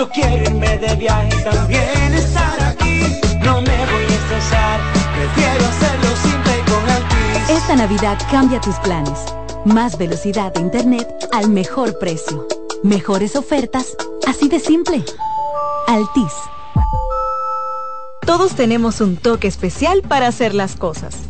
Yo quiero irme de viaje también estar aquí. No me voy a estresar, prefiero hacerlo simple y con Altis. Esta Navidad cambia tus planes. Más velocidad de internet al mejor precio. Mejores ofertas, así de simple. Altis. Todos tenemos un toque especial para hacer las cosas.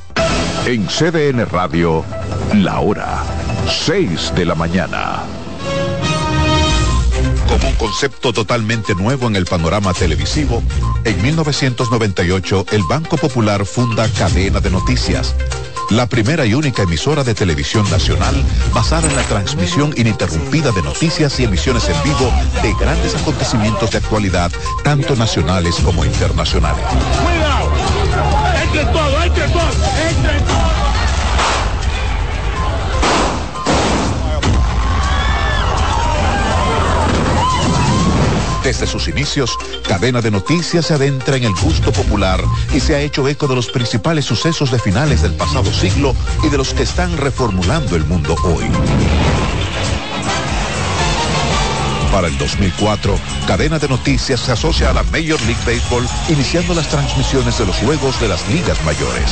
En CDN Radio, la hora 6 de la mañana. Como un concepto totalmente nuevo en el panorama televisivo, en 1998 el Banco Popular funda Cadena de Noticias, la primera y única emisora de televisión nacional basada en la transmisión ininterrumpida de noticias y emisiones en vivo de grandes acontecimientos de actualidad, tanto nacionales como internacionales. ¡Cuidado! ¡Entre todo, entre todo! Desde sus inicios, Cadena de Noticias se adentra en el gusto popular y se ha hecho eco de los principales sucesos de finales del pasado siglo y de los que están reformulando el mundo hoy. Para el 2004, Cadena de Noticias se asocia a la Major League Baseball, iniciando las transmisiones de los juegos de las ligas mayores.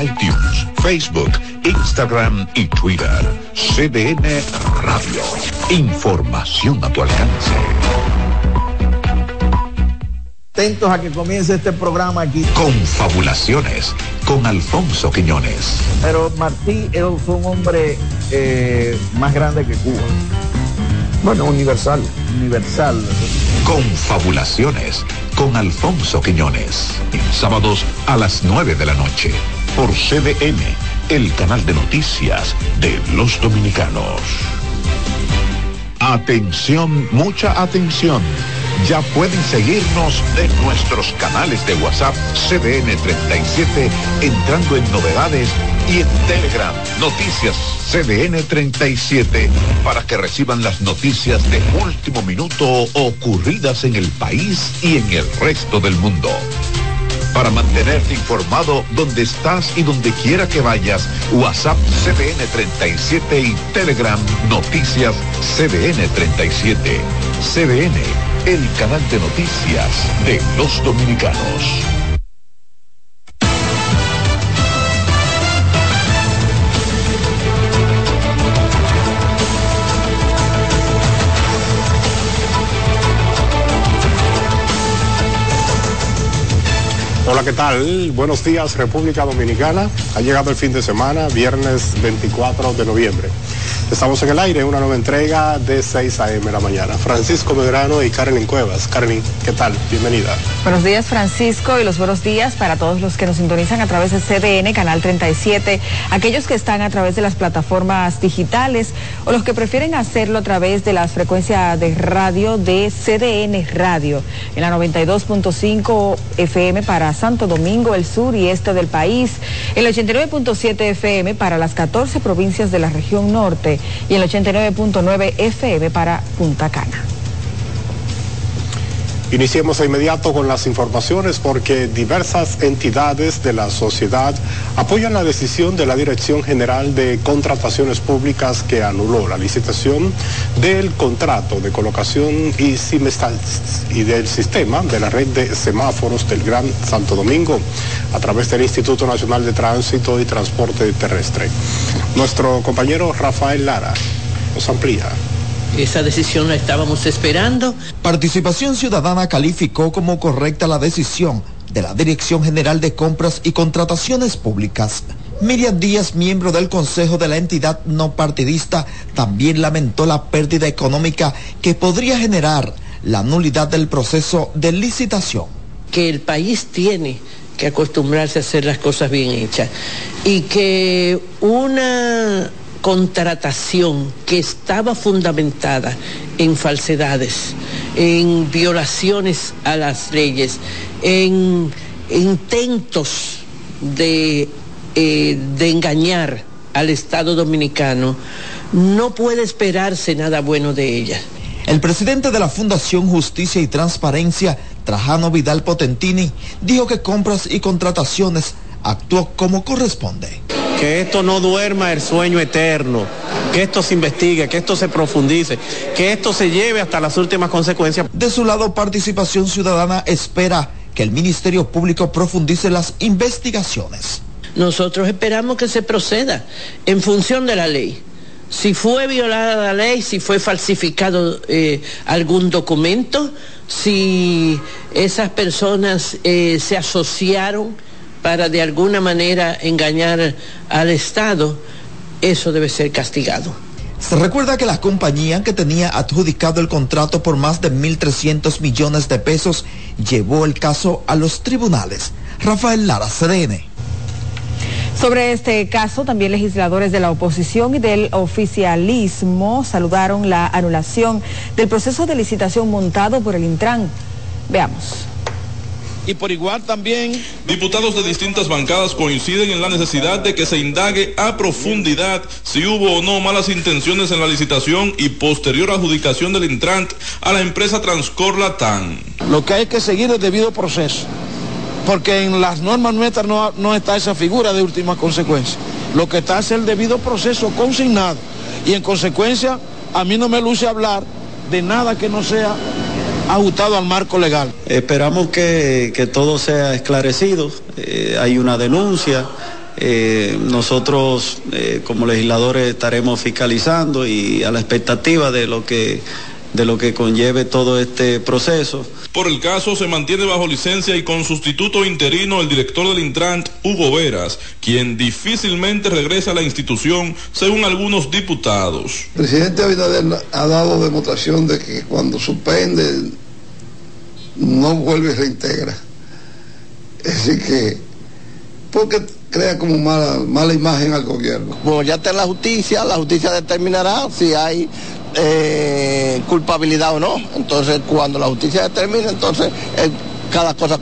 iTunes, Facebook, Instagram y Twitter. CDN Radio. Información a tu alcance. Atentos a que comience este programa aquí. Confabulaciones con Alfonso Quiñones. Pero Martí fue un hombre eh, más grande que Cuba. Bueno, universal. Universal. Confabulaciones con Alfonso Quiñones. Sábados a las 9 de la noche por CDN, el canal de noticias de los dominicanos. Atención, mucha atención. Ya pueden seguirnos de nuestros canales de WhatsApp CDN 37 entrando en novedades y en Telegram Noticias CDN 37 para que reciban las noticias de último minuto ocurridas en el país y en el resto del mundo. Para mantenerte informado donde estás y donde quiera que vayas, WhatsApp CDN 37 y Telegram Noticias CDN 37. CDN, el canal de noticias de los dominicanos. Hola, ¿qué tal? Buenos días, República Dominicana. Ha llegado el fin de semana, viernes 24 de noviembre. Estamos en el aire, una nueva entrega de 6 a.m. la mañana. Francisco Medrano y Karen Cuevas. Karen, ¿qué tal? Bienvenida. Buenos días, Francisco, y los buenos días para todos los que nos sintonizan a través de CDN, Canal 37, aquellos que están a través de las plataformas digitales o los que prefieren hacerlo a través de las frecuencias de radio de CDN Radio, en la 92.5 FM para Santo Domingo, el sur y este del país, el 89.7 FM para las 14 provincias de la región norte y el 89.9 FM para Punta Cana. Iniciemos de inmediato con las informaciones porque diversas entidades de la sociedad apoyan la decisión de la Dirección General de Contrataciones Públicas que anuló la licitación del contrato de colocación y, y del sistema de la red de semáforos del Gran Santo Domingo a través del Instituto Nacional de Tránsito y Transporte Terrestre. Nuestro compañero Rafael Lara nos amplía. Esa decisión la estábamos esperando. Participación Ciudadana calificó como correcta la decisión de la Dirección General de Compras y Contrataciones Públicas. Miriam Díaz, miembro del Consejo de la entidad no partidista, también lamentó la pérdida económica que podría generar la nulidad del proceso de licitación. Que el país tiene que acostumbrarse a hacer las cosas bien hechas y que una contratación que estaba fundamentada en falsedades, en violaciones a las leyes, en intentos de, eh, de engañar al Estado dominicano, no puede esperarse nada bueno de ella. El presidente de la Fundación Justicia y Transparencia, Trajano Vidal Potentini, dijo que compras y contrataciones actuó como corresponde que esto no duerma el sueño eterno, que esto se investigue, que esto se profundice, que esto se lleve hasta las últimas consecuencias. De su lado, Participación Ciudadana espera que el Ministerio Público profundice las investigaciones. Nosotros esperamos que se proceda en función de la ley. Si fue violada la ley, si fue falsificado eh, algún documento, si esas personas eh, se asociaron para de alguna manera engañar al Estado, eso debe ser castigado. Se recuerda que la compañía que tenía adjudicado el contrato por más de 1.300 millones de pesos llevó el caso a los tribunales. Rafael Lara, CDN. Sobre este caso, también legisladores de la oposición y del oficialismo saludaron la anulación del proceso de licitación montado por el Intran. Veamos y por igual también diputados de distintas bancadas coinciden en la necesidad de que se indague a profundidad si hubo o no malas intenciones en la licitación y posterior adjudicación del Intrant a la empresa Transcor Latam. Lo que hay que seguir es debido proceso, porque en las normas nuestras no, no está esa figura de última consecuencia. Lo que está es el debido proceso consignado y en consecuencia a mí no me luce hablar de nada que no sea ajustado al marco legal. Esperamos que, todo sea esclarecido. Eh, hay una denuncia. Eh, nosotros eh, como legisladores estaremos fiscalizando y a la expectativa de lo que de lo que conlleve todo este proceso. Por el caso se mantiene bajo licencia y con sustituto interino el director del Intrant, Hugo Veras, quien difícilmente regresa a la institución, según algunos diputados. El presidente Abinader ha dado demostración de que cuando suspende no vuelve y reintegra. Es decir que, porque crea como mala, mala imagen al gobierno. Bueno, ya está en la justicia, la justicia determinará si hay eh, culpabilidad o no. Entonces, cuando la justicia determine, entonces eh, cada cosa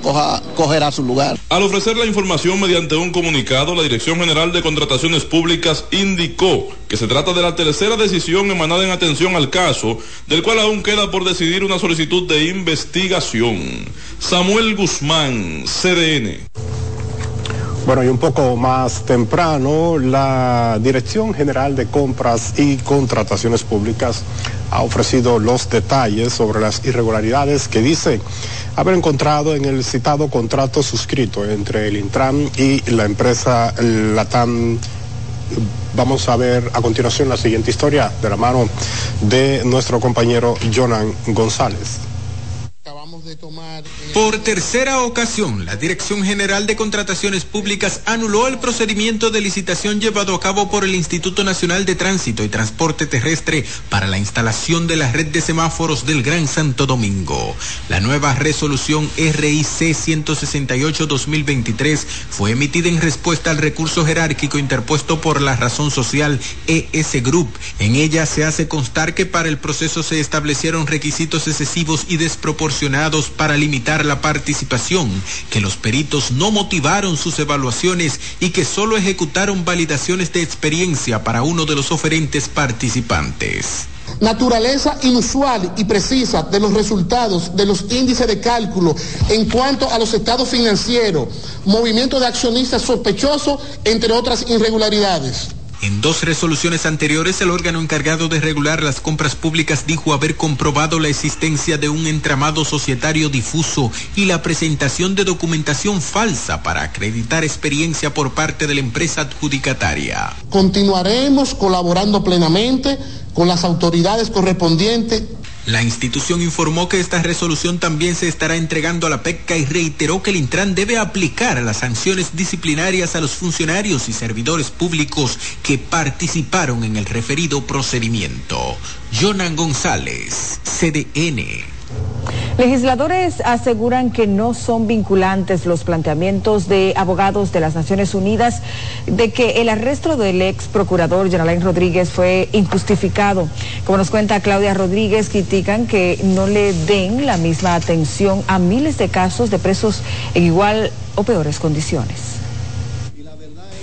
cogerá su lugar. Al ofrecer la información mediante un comunicado, la Dirección General de Contrataciones Públicas indicó que se trata de la tercera decisión emanada en atención al caso, del cual aún queda por decidir una solicitud de investigación. Samuel Guzmán, CDN. Bueno, y un poco más temprano, la Dirección General de Compras y Contrataciones Públicas ha ofrecido los detalles sobre las irregularidades que dice haber encontrado en el citado contrato suscrito entre el Intran y la empresa Latam. Vamos a ver a continuación la siguiente historia de la mano de nuestro compañero Jonan González. Por tercera ocasión, la Dirección General de Contrataciones Públicas anuló el procedimiento de licitación llevado a cabo por el Instituto Nacional de Tránsito y Transporte Terrestre para la instalación de la red de semáforos del Gran Santo Domingo. La nueva resolución RIC 168-2023 fue emitida en respuesta al recurso jerárquico interpuesto por la razón social ES Group. En ella se hace constar que para el proceso se establecieron requisitos excesivos y desproporcionados para limitar la participación, que los peritos no motivaron sus evaluaciones y que solo ejecutaron validaciones de experiencia para uno de los oferentes participantes. Naturaleza inusual y precisa de los resultados de los índices de cálculo en cuanto a los estados financieros, movimiento de accionistas sospechosos, entre otras irregularidades. En dos resoluciones anteriores, el órgano encargado de regular las compras públicas dijo haber comprobado la existencia de un entramado societario difuso y la presentación de documentación falsa para acreditar experiencia por parte de la empresa adjudicataria. Continuaremos colaborando plenamente con las autoridades correspondientes la institución informó que esta resolución también se estará entregando a la PECA y reiteró que el Intran debe aplicar las sanciones disciplinarias a los funcionarios y servidores públicos que participaron en el referido procedimiento. Jonan González, CDN. Legisladores aseguran que no son vinculantes los planteamientos de abogados de las Naciones Unidas de que el arresto del ex procurador Geraldine Rodríguez fue injustificado. Como nos cuenta Claudia Rodríguez, critican que no le den la misma atención a miles de casos de presos en igual o peores condiciones.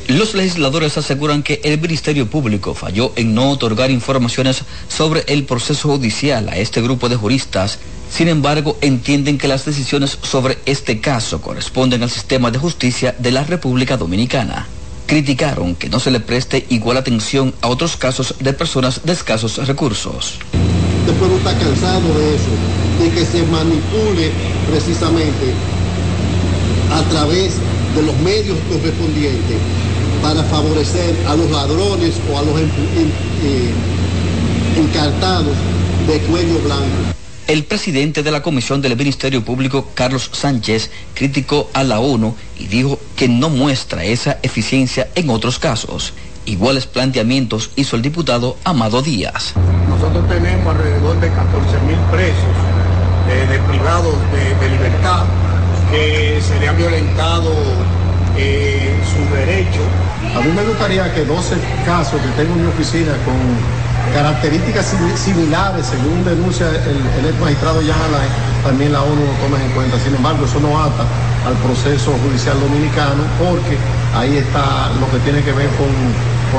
Los legisladores aseguran que el Ministerio Público falló en no otorgar informaciones sobre el proceso judicial a este grupo de juristas. Sin embargo, entienden que las decisiones sobre este caso corresponden al sistema de justicia de la República Dominicana. Criticaron que no se le preste igual atención a otros casos de personas de escasos recursos. El pueblo está cansado de eso, de que se manipule precisamente a través de los medios correspondientes para favorecer a los ladrones o a los eh, encartados de cuello blanco. El presidente de la Comisión del Ministerio Público, Carlos Sánchez, criticó a la ONU y dijo que no muestra esa eficiencia en otros casos. Iguales planteamientos hizo el diputado Amado Díaz. Nosotros tenemos alrededor de 14 mil presos eh, de privados de, libertad que serían violentados eh, su derecho a mí me gustaría que 12 casos que tengo en mi oficina con características similares, según denuncia el, ex magistrado Alain, también la ONU lo tome en cuenta. Sin embargo, eso no ata al proceso judicial dominicano porque ahí está lo que tiene que ver con,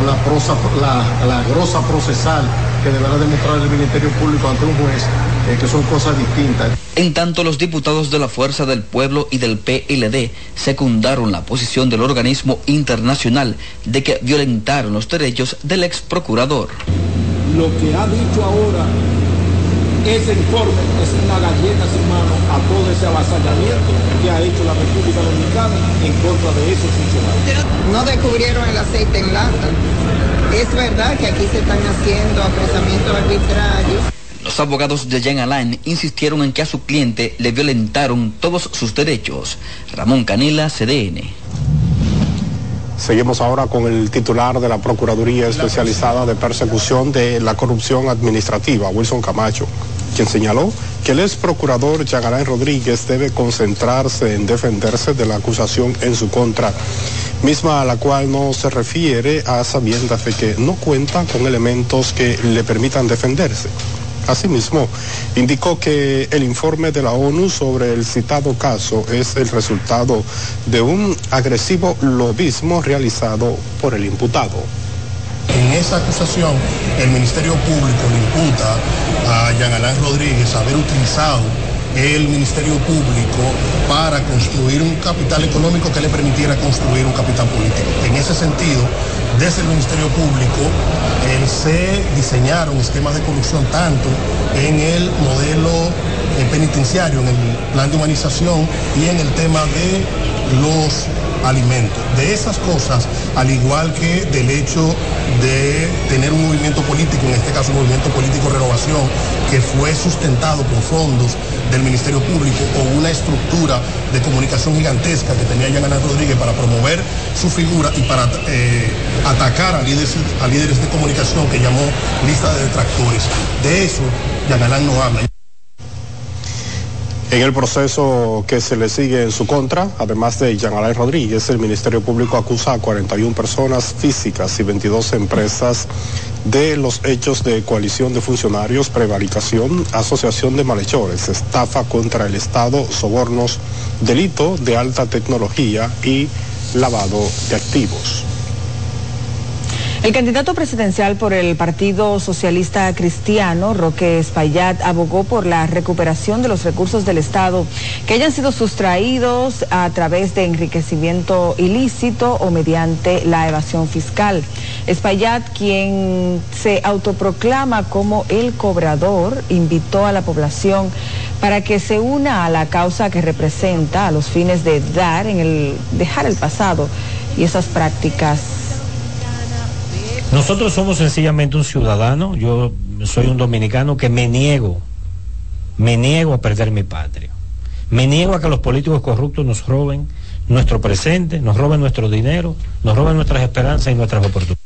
la, prosa, la, la grosa procesal que deberá demostrar el Ministerio Público ante un juez, eh, que son cosas distintas. En tanto, los diputados de la Fuerza del Pueblo y del PLD secundaron la posición del organismo internacional de que violentaron los derechos del ex procurador. Lo que ha dicho ahora ese informe es una galleta sin mano a todo ese avasallamiento que ha hecho la República Dominicana en contra de esos funcionarios. No descubrieron el aceite en lata. Es verdad que aquí se están haciendo apresamientos arbitrarios. Los abogados de Jean Alain insistieron en que a su cliente le violentaron todos sus derechos. Ramón Canela, CDN. Seguimos ahora con el titular de la Procuraduría Especializada de Persecución de la Corrupción Administrativa, Wilson Camacho, quien señaló que el ex procurador Yagarán Rodríguez debe concentrarse en defenderse de la acusación en su contra, misma a la cual no se refiere a sabiendas de que no cuenta con elementos que le permitan defenderse. Asimismo, indicó que el informe de la ONU sobre el citado caso es el resultado de un agresivo lobismo realizado por el imputado. En esa acusación, el Ministerio Público le imputa a Jean Alain Rodríguez haber utilizado el Ministerio Público para construir un capital económico que le permitiera construir un capital político. En ese sentido, desde el Ministerio Público eh, se diseñaron esquemas de corrupción tanto en el modelo eh, penitenciario, en el plan de humanización y en el tema de los alimentos. De esas cosas, al igual que del hecho de tener un movimiento político, en este caso un movimiento político renovación, que fue sustentado por fondos del Ministerio Público o una estructura de comunicación gigantesca que tenía Yanana Rodríguez para promover su figura y para eh, atacar a líderes, a líderes de comunicación que llamó lista de detractores. De eso Yanalán no habla. En el proceso que se le sigue en su contra, además de Jean Rodríguez, el Ministerio Público acusa a 41 personas físicas y 22 empresas de los hechos de coalición de funcionarios, prevaricación, asociación de malhechores, estafa contra el Estado, sobornos, delito de alta tecnología y lavado de activos. El candidato presidencial por el Partido Socialista Cristiano, Roque Espaillat, abogó por la recuperación de los recursos del Estado que hayan sido sustraídos a través de enriquecimiento ilícito o mediante la evasión fiscal. Espaillat, quien se autoproclama como el cobrador, invitó a la población para que se una a la causa que representa a los fines de dar en el dejar el pasado y esas prácticas nosotros somos sencillamente un ciudadano, yo soy un dominicano que me niego, me niego a perder mi patria. Me niego a que los políticos corruptos nos roben nuestro presente, nos roben nuestro dinero, nos roben nuestras esperanzas y nuestras oportunidades.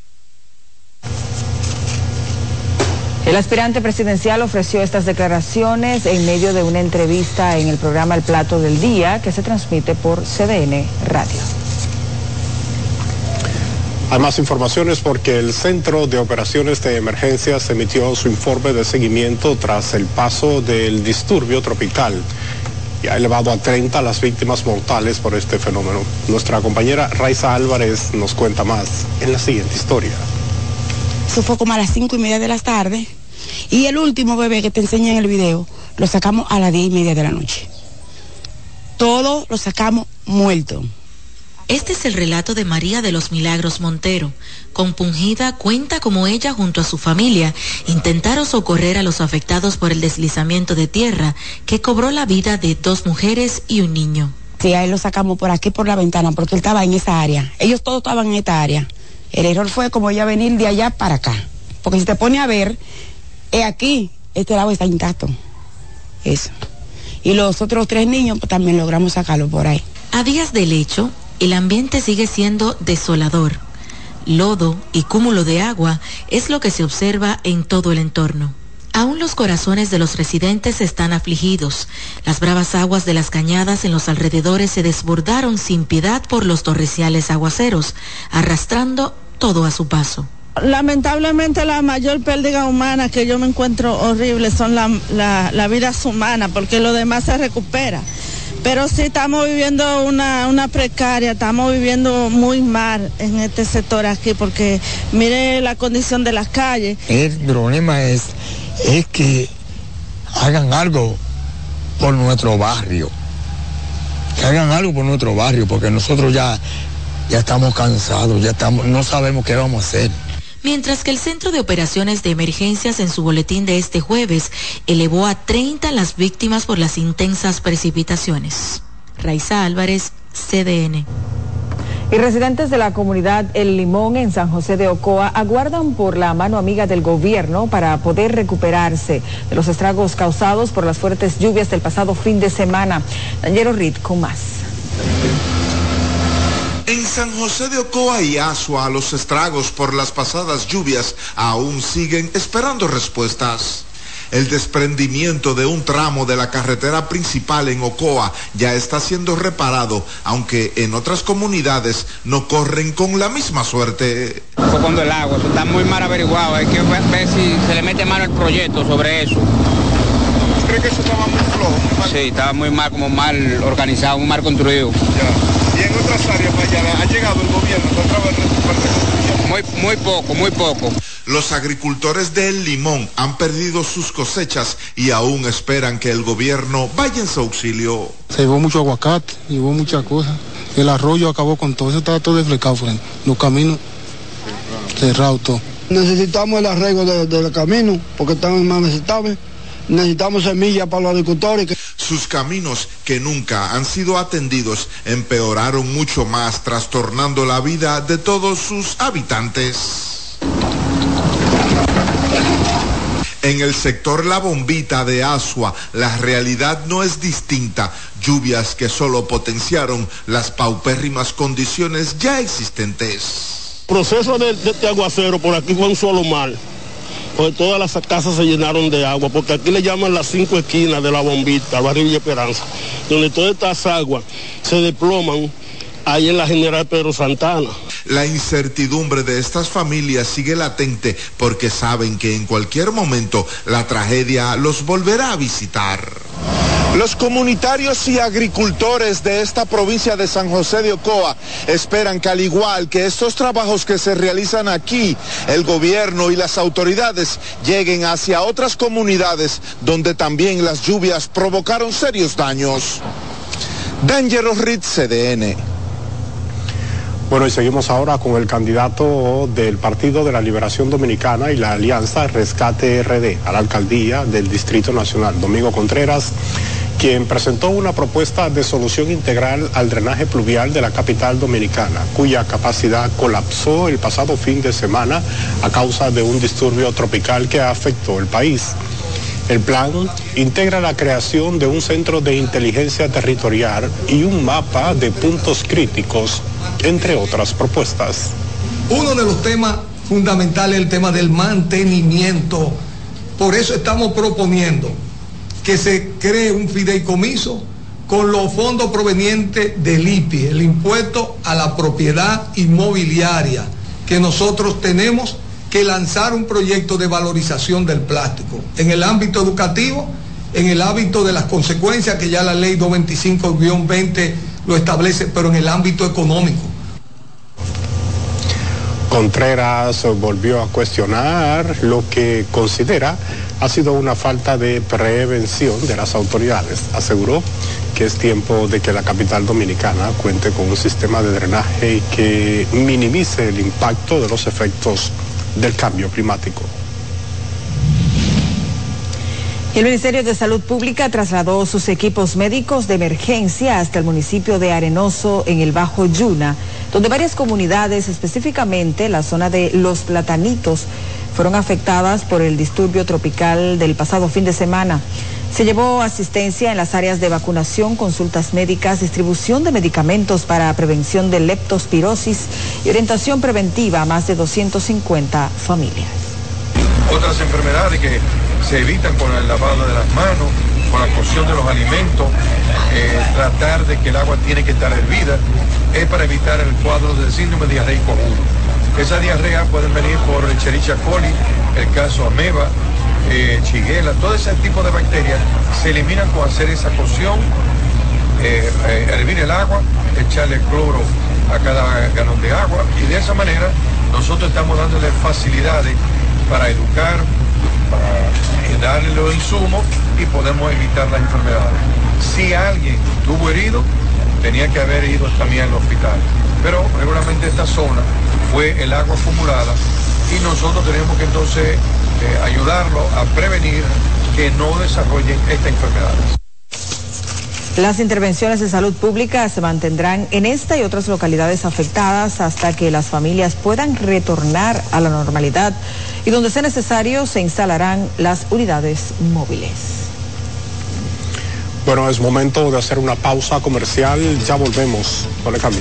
El aspirante presidencial ofreció estas declaraciones en medio de una entrevista en el programa El Plato del Día que se transmite por CDN Radio. Hay más informaciones porque el Centro de Operaciones de Emergencias emitió su informe de seguimiento tras el paso del disturbio tropical y ha elevado a 30 las víctimas mortales por este fenómeno. Nuestra compañera Raiza Álvarez nos cuenta más en la siguiente historia. Eso fue como a las 5 y media de la tarde y el último bebé que te enseñé en el video lo sacamos a las 10 y media de la noche. Todo lo sacamos muerto. Este es el relato de María de los Milagros Montero. Compungida cuenta como ella junto a su familia intentaron socorrer a los afectados por el deslizamiento de tierra que cobró la vida de dos mujeres y un niño. Sí, a él lo sacamos por aquí por la ventana porque él estaba en esa área. Ellos todos estaban en esta área. El error fue como ella venir de allá para acá. Porque si te pone a ver, es aquí, este lado está intacto. Eso. Y los otros tres niños pues, también logramos sacarlo por ahí. A días del hecho, el ambiente sigue siendo desolador. Lodo y cúmulo de agua es lo que se observa en todo el entorno. Aún los corazones de los residentes están afligidos. Las bravas aguas de las cañadas en los alrededores se desbordaron sin piedad por los torrenciales aguaceros, arrastrando todo a su paso. Lamentablemente la mayor pérdida humana que yo me encuentro horrible son la, la vida humana, porque lo demás se recupera. Pero sí estamos viviendo una, una precaria, estamos viviendo muy mal en este sector aquí, porque mire la condición de las calles. El problema es, es que hagan algo por nuestro barrio. Que hagan algo por nuestro barrio, porque nosotros ya, ya estamos cansados, ya estamos, no sabemos qué vamos a hacer mientras que el Centro de Operaciones de Emergencias en su boletín de este jueves elevó a 30 las víctimas por las intensas precipitaciones. Raiza Álvarez, CDN. Y residentes de la comunidad El Limón en San José de Ocoa aguardan por la mano amiga del gobierno para poder recuperarse de los estragos causados por las fuertes lluvias del pasado fin de semana. Daniel Rid con más. En San José de Ocoa y Asua, los estragos por las pasadas lluvias aún siguen esperando respuestas. El desprendimiento de un tramo de la carretera principal en Ocoa ya está siendo reparado, aunque en otras comunidades no corren con la misma suerte. Fue cuando el agua, eso está muy mal averiguado, hay que ver si se le mete mano al proyecto sobre eso. ¿Cree que eso estaba muy flojo? Sí, estaba muy mal, como mal organizado, muy mal construido. Ya. ¿Y en otras áreas allá ha llegado el gobierno otra vez muy, muy poco, muy poco. Los agricultores del Limón han perdido sus cosechas y aún esperan que el gobierno vaya en su auxilio. Se llevó mucho aguacate, llevó muchas cosas. El arroyo acabó con todo, eso estaba todo desflecado, frente. los caminos cerrados todo. Necesitamos el arreglo del de camino porque están más necesitables. Necesitamos semillas para los agricultores. Sus caminos, que nunca han sido atendidos, empeoraron mucho más, trastornando la vida de todos sus habitantes. En el sector La Bombita de Asua, la realidad no es distinta. Lluvias que solo potenciaron las paupérrimas condiciones ya existentes. proceso de, de este aguacero por aquí fue un solo mal. Pues todas las casas se llenaron de agua, porque aquí le llaman las cinco esquinas de la bombita, barrio Villa Esperanza, donde todas estas aguas se desploman ahí en la General Pedro Santana. La incertidumbre de estas familias sigue latente porque saben que en cualquier momento la tragedia los volverá a visitar. Los comunitarios y agricultores de esta provincia de San José de Ocoa esperan que al igual que estos trabajos que se realizan aquí, el gobierno y las autoridades lleguen hacia otras comunidades donde también las lluvias provocaron serios daños. Dangerous Ritz CDN. Bueno, y seguimos ahora con el candidato del Partido de la Liberación Dominicana y la Alianza Rescate RD a la alcaldía del Distrito Nacional, Domingo Contreras, quien presentó una propuesta de solución integral al drenaje pluvial de la capital dominicana, cuya capacidad colapsó el pasado fin de semana a causa de un disturbio tropical que afectó el país. El plan integra la creación de un centro de inteligencia territorial y un mapa de puntos críticos, entre otras propuestas. Uno de los temas fundamentales es el tema del mantenimiento. Por eso estamos proponiendo que se cree un fideicomiso con los fondos provenientes del IPI, el impuesto a la propiedad inmobiliaria, que nosotros tenemos que lanzar un proyecto de valorización del plástico en el ámbito educativo, en el ámbito de las consecuencias que ya la ley 225-20 lo establece, pero en el ámbito económico. Contreras volvió a cuestionar lo que considera ha sido una falta de prevención de las autoridades. Aseguró que es tiempo de que la capital dominicana cuente con un sistema de drenaje que minimice el impacto de los efectos del cambio climático. El Ministerio de Salud Pública trasladó sus equipos médicos de emergencia hasta el municipio de Arenoso en el Bajo Yuna, donde varias comunidades, específicamente la zona de Los Platanitos, fueron afectadas por el disturbio tropical del pasado fin de semana. Se llevó asistencia en las áreas de vacunación, consultas médicas, distribución de medicamentos para prevención de leptospirosis y orientación preventiva a más de 250 familias. Otras enfermedades que se evitan con el lavado de las manos, con la cocción de los alimentos, eh, tratar de que el agua tiene que estar hervida, es para evitar el cuadro del síndrome diarreico agudo. Esa diarrea puede venir por el Cherichia coli, el caso ameba, eh, chiguela, todo ese tipo de bacterias se eliminan con hacer esa cocción, eh, eh, hervir el agua, echarle cloro a cada galón de agua y de esa manera nosotros estamos dándole facilidades para educar, para darle los insumos y podemos evitar las enfermedades. Si alguien tuvo herido, tenía que haber ido también al hospital. Pero regularmente esta zona fue el agua acumulada y nosotros tenemos que entonces eh, ayudarlo a prevenir que no desarrollen esta enfermedad. Las intervenciones de salud pública se mantendrán en esta y otras localidades afectadas hasta que las familias puedan retornar a la normalidad y donde sea necesario se instalarán las unidades móviles. Bueno, es momento de hacer una pausa comercial. Ya volvemos. No le cambie.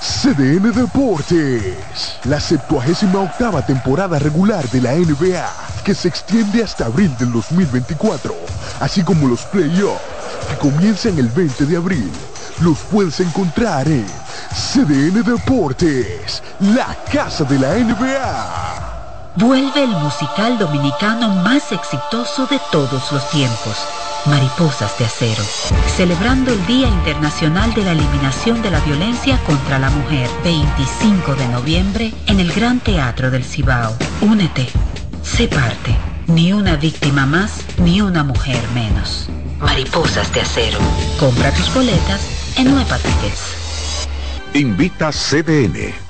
CDN Deportes, la 78 temporada regular de la NBA, que se extiende hasta abril del 2024, así como los playoffs, que comienzan el 20 de abril. Los puedes encontrar en CDN Deportes, la casa de la NBA. Vuelve el musical dominicano más exitoso de todos los tiempos Mariposas de Acero, celebrando el Día Internacional de la Eliminación de la Violencia contra la Mujer, 25 de noviembre, en el Gran Teatro del Cibao. Únete, sé parte, ni una víctima más, ni una mujer menos. Mariposas de Acero. Compra tus boletas en Nueva Tickets. Invita CDN.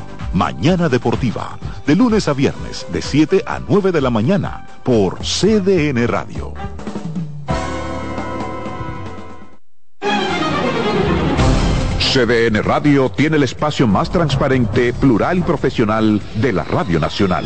Mañana Deportiva, de lunes a viernes, de 7 a 9 de la mañana, por CDN Radio. CDN Radio tiene el espacio más transparente, plural y profesional de la Radio Nacional.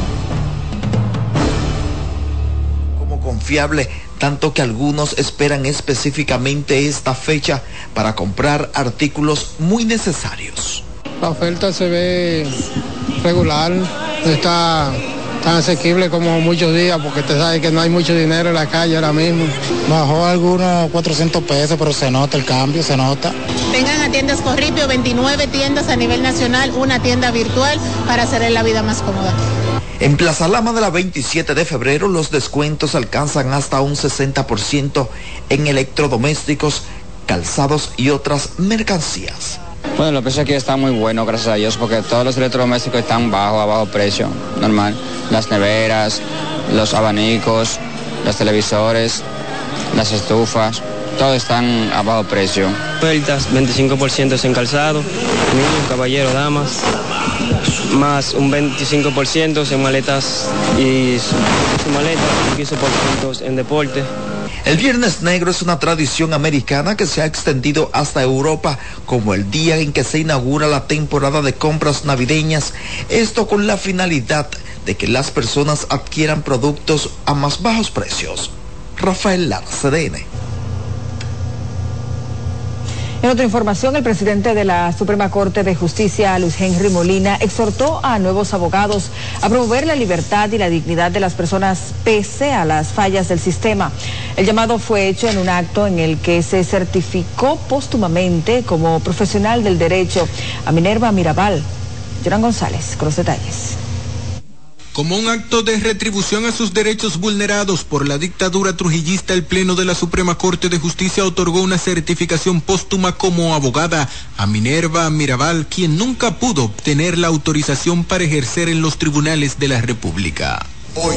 Confiable, tanto que algunos esperan específicamente esta fecha para comprar artículos muy necesarios. La oferta se ve regular, no está tan asequible como muchos días porque te sabe que no hay mucho dinero en la calle ahora mismo. Bajó algunos 400 pesos, pero se nota el cambio, se nota. Vengan a tiendas Corripio, 29 tiendas a nivel nacional, una tienda virtual para hacer la vida más cómoda. En Plaza Lama de la 27 de febrero los descuentos alcanzan hasta un 60% en electrodomésticos, calzados y otras mercancías. Bueno, los precios aquí están muy buenos, gracias a Dios, porque todos los electrodomésticos están bajo, a bajo precio, normal. Las neveras, los abanicos, los televisores, las estufas, todos están a bajo precio. Ofertas, 25% en calzado, niños, caballeros, damas, más un 25% en maletas y maletas, 15% en deporte. El Viernes Negro es una tradición americana que se ha extendido hasta Europa como el día en que se inaugura la temporada de compras navideñas, esto con la finalidad de que las personas adquieran productos a más bajos precios. Rafael Lara, CDN. En otra información, el presidente de la Suprema Corte de Justicia, Luis Henry Molina, exhortó a nuevos abogados a promover la libertad y la dignidad de las personas pese a las fallas del sistema. El llamado fue hecho en un acto en el que se certificó póstumamente como profesional del derecho a Minerva Mirabal. Joran González, con los detalles como un acto de retribución a sus derechos vulnerados por la dictadura trujillista, el Pleno de la Suprema Corte de Justicia otorgó una certificación póstuma como abogada a Minerva Mirabal, quien nunca pudo obtener la autorización para ejercer en los tribunales de la República. Hoy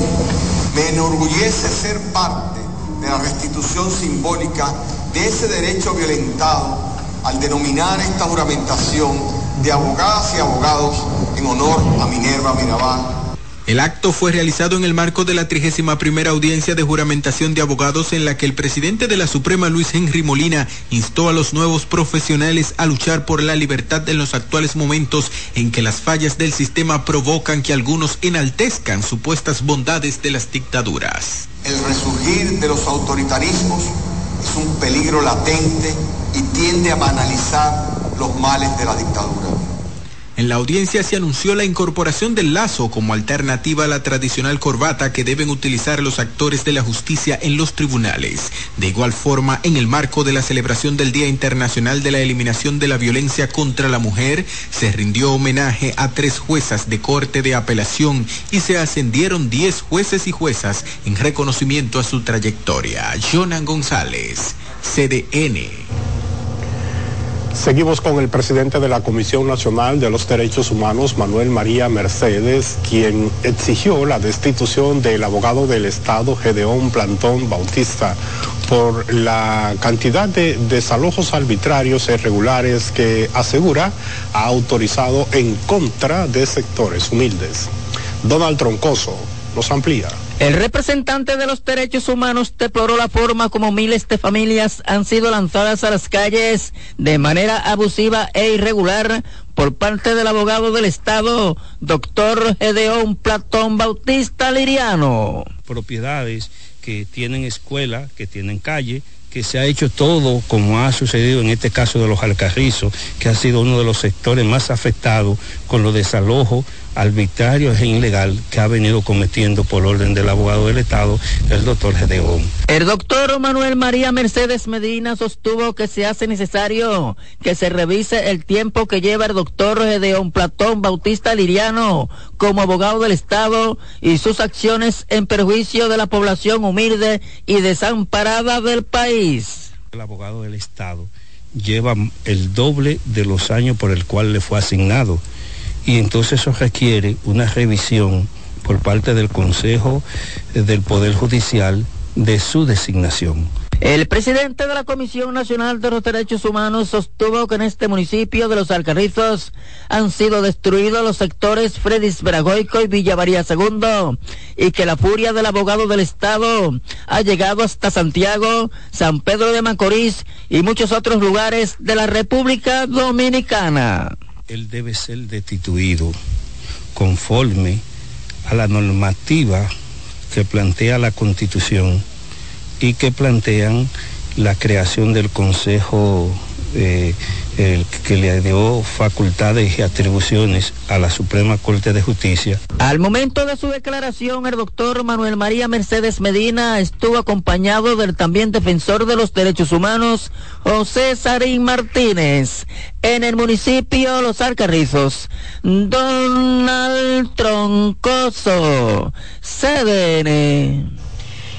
me enorgullece ser parte de la restitución simbólica de ese derecho violentado al denominar esta juramentación de abogadas y abogados en honor a Minerva Mirabal el acto fue realizado en el marco de la 31 audiencia de juramentación de abogados en la que el presidente de la Suprema, Luis Henry Molina, instó a los nuevos profesionales a luchar por la libertad en los actuales momentos en que las fallas del sistema provocan que algunos enaltezcan supuestas bondades de las dictaduras. El resurgir de los autoritarismos es un peligro latente y tiende a banalizar los males de la dictadura. En la audiencia se anunció la incorporación del lazo como alternativa a la tradicional corbata que deben utilizar los actores de la justicia en los tribunales. De igual forma, en el marco de la celebración del Día Internacional de la Eliminación de la Violencia contra la Mujer, se rindió homenaje a tres juezas de corte de apelación y se ascendieron diez jueces y juezas en reconocimiento a su trayectoria. Jonan González, CDN. Seguimos con el presidente de la Comisión Nacional de los Derechos Humanos, Manuel María Mercedes, quien exigió la destitución del abogado del Estado, Gedeón Plantón Bautista, por la cantidad de desalojos arbitrarios e irregulares que asegura ha autorizado en contra de sectores humildes. Donald Troncoso nos amplía. El representante de los derechos humanos deploró la forma como miles de familias han sido lanzadas a las calles de manera abusiva e irregular por parte del abogado del Estado, doctor Gedeón Platón Bautista Liriano. Propiedades que tienen escuela, que tienen calle, que se ha hecho todo como ha sucedido en este caso de los Alcarrizos, que ha sido uno de los sectores más afectados con los desalojos arbitrario e ilegal que ha venido cometiendo por orden del abogado del Estado, el doctor Gedeón. El doctor Manuel María Mercedes Medina sostuvo que se hace necesario que se revise el tiempo que lleva el doctor Gedeón Platón Bautista Liriano como abogado del Estado y sus acciones en perjuicio de la población humilde y desamparada del país. El abogado del Estado lleva el doble de los años por el cual le fue asignado y entonces eso requiere una revisión por parte del Consejo del Poder Judicial de su designación. El presidente de la Comisión Nacional de los Derechos Humanos sostuvo que en este municipio de los Alcarrizos han sido destruidos los sectores Fredis Veragoico y Villa María II y que la furia del abogado del Estado ha llegado hasta Santiago, San Pedro de Macorís y muchos otros lugares de la República Dominicana él debe ser destituido conforme a la normativa que plantea la Constitución y que plantean la creación del Consejo eh, el que le dio facultades y atribuciones a la Suprema Corte de Justicia. Al momento de su declaración, el doctor Manuel María Mercedes Medina estuvo acompañado del también defensor de los derechos humanos, José Sarín Martínez, en el municipio Los Alcarrizos. Donald Troncoso, CDN.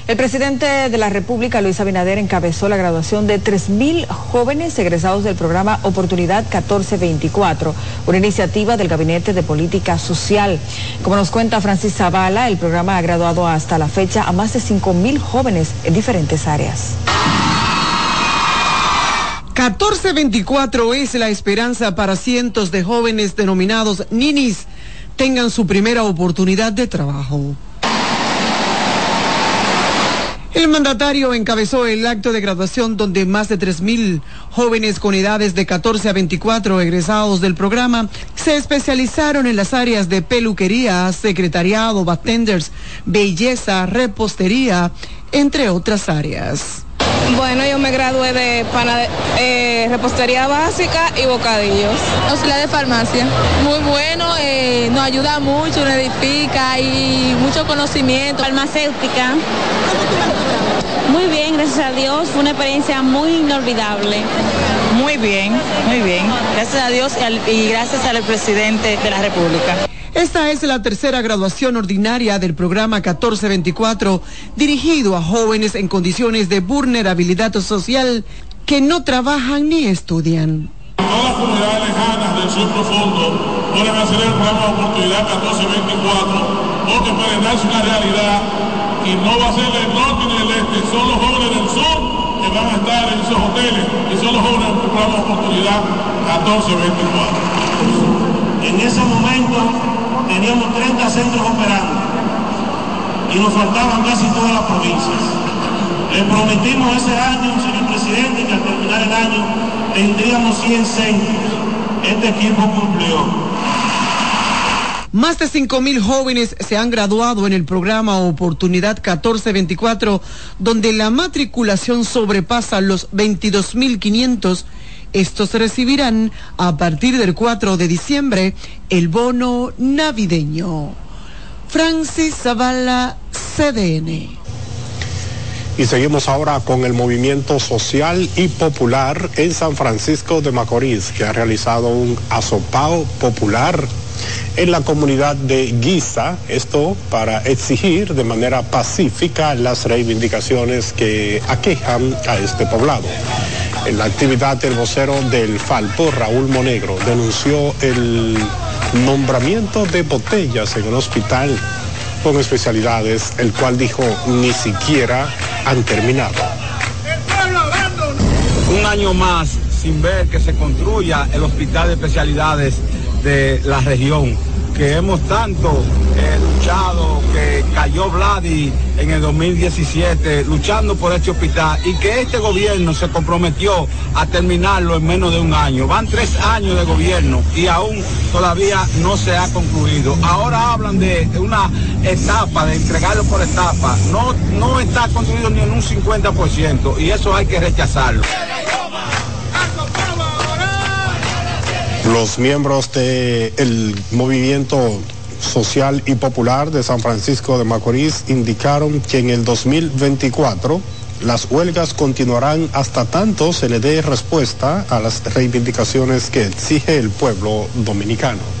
El presidente de la República, Luis Abinader, encabezó la graduación de 3.000 jóvenes egresados del programa Oportunidad 1424, una iniciativa del Gabinete de Política Social. Como nos cuenta Francis Zavala, el programa ha graduado hasta la fecha a más de 5.000 jóvenes en diferentes áreas. 1424 es la esperanza para cientos de jóvenes denominados ninis tengan su primera oportunidad de trabajo. El mandatario encabezó el acto de graduación donde más de 3.000 jóvenes con edades de 14 a 24 egresados del programa se especializaron en las áreas de peluquería, secretariado, bartenders, belleza, repostería, entre otras áreas. Bueno, yo me gradué de eh, repostería básica y bocadillos. Auxiliar de farmacia. Muy bueno, eh, nos ayuda mucho, nos edifica y mucho conocimiento. Farmacéutica. Muy bien, gracias a Dios. Fue una experiencia muy inolvidable. Muy bien, muy bien. Gracias a Dios y gracias al presidente de la República. Esta es la tercera graduación ordinaria del programa 1424 dirigido a jóvenes en condiciones de vulnerabilidad social que no trabajan ni estudian. Todas las comunidades lejanas del sur profundo pueden hacer el programa Oportunidad 1424 porque pueden darse una realidad y no va a ser el norte ni el este, son los jóvenes del sur que van a estar en esos hoteles y son los jóvenes del programa Oportunidad 1424. En ese momento teníamos 30 centros operando y nos faltaban casi todas las provincias. Le prometimos ese año, señor presidente, que al terminar el año tendríamos 100 centros. Este equipo cumplió. Más de 5 mil jóvenes se han graduado en el programa Oportunidad 1424, donde la matriculación sobrepasa los 22.500. Estos recibirán a partir del 4 de diciembre el bono navideño. Francis Zavala, CDN. Y seguimos ahora con el movimiento social y popular en San Francisco de Macorís, que ha realizado un asopao popular en la comunidad de Guisa, esto para exigir de manera pacífica las reivindicaciones que aquejan a este poblado. En la actividad el vocero del Falpo, Raúl Monegro, denunció el nombramiento de botellas en un hospital con especialidades, el cual dijo ni siquiera han terminado. Un año más sin ver que se construya el hospital de especialidades de la región que hemos tanto eh, luchado, que cayó Vladi en el 2017 luchando por este hospital y que este gobierno se comprometió a terminarlo en menos de un año. Van tres años de gobierno y aún todavía no se ha concluido. Ahora hablan de una etapa, de entregarlo por etapa. No, no está concluido ni en un 50% y eso hay que rechazarlo. Los miembros del movimiento social y popular de San Francisco de Macorís indicaron que en el 2024 las huelgas continuarán hasta tanto se le dé respuesta a las reivindicaciones que exige el pueblo dominicano.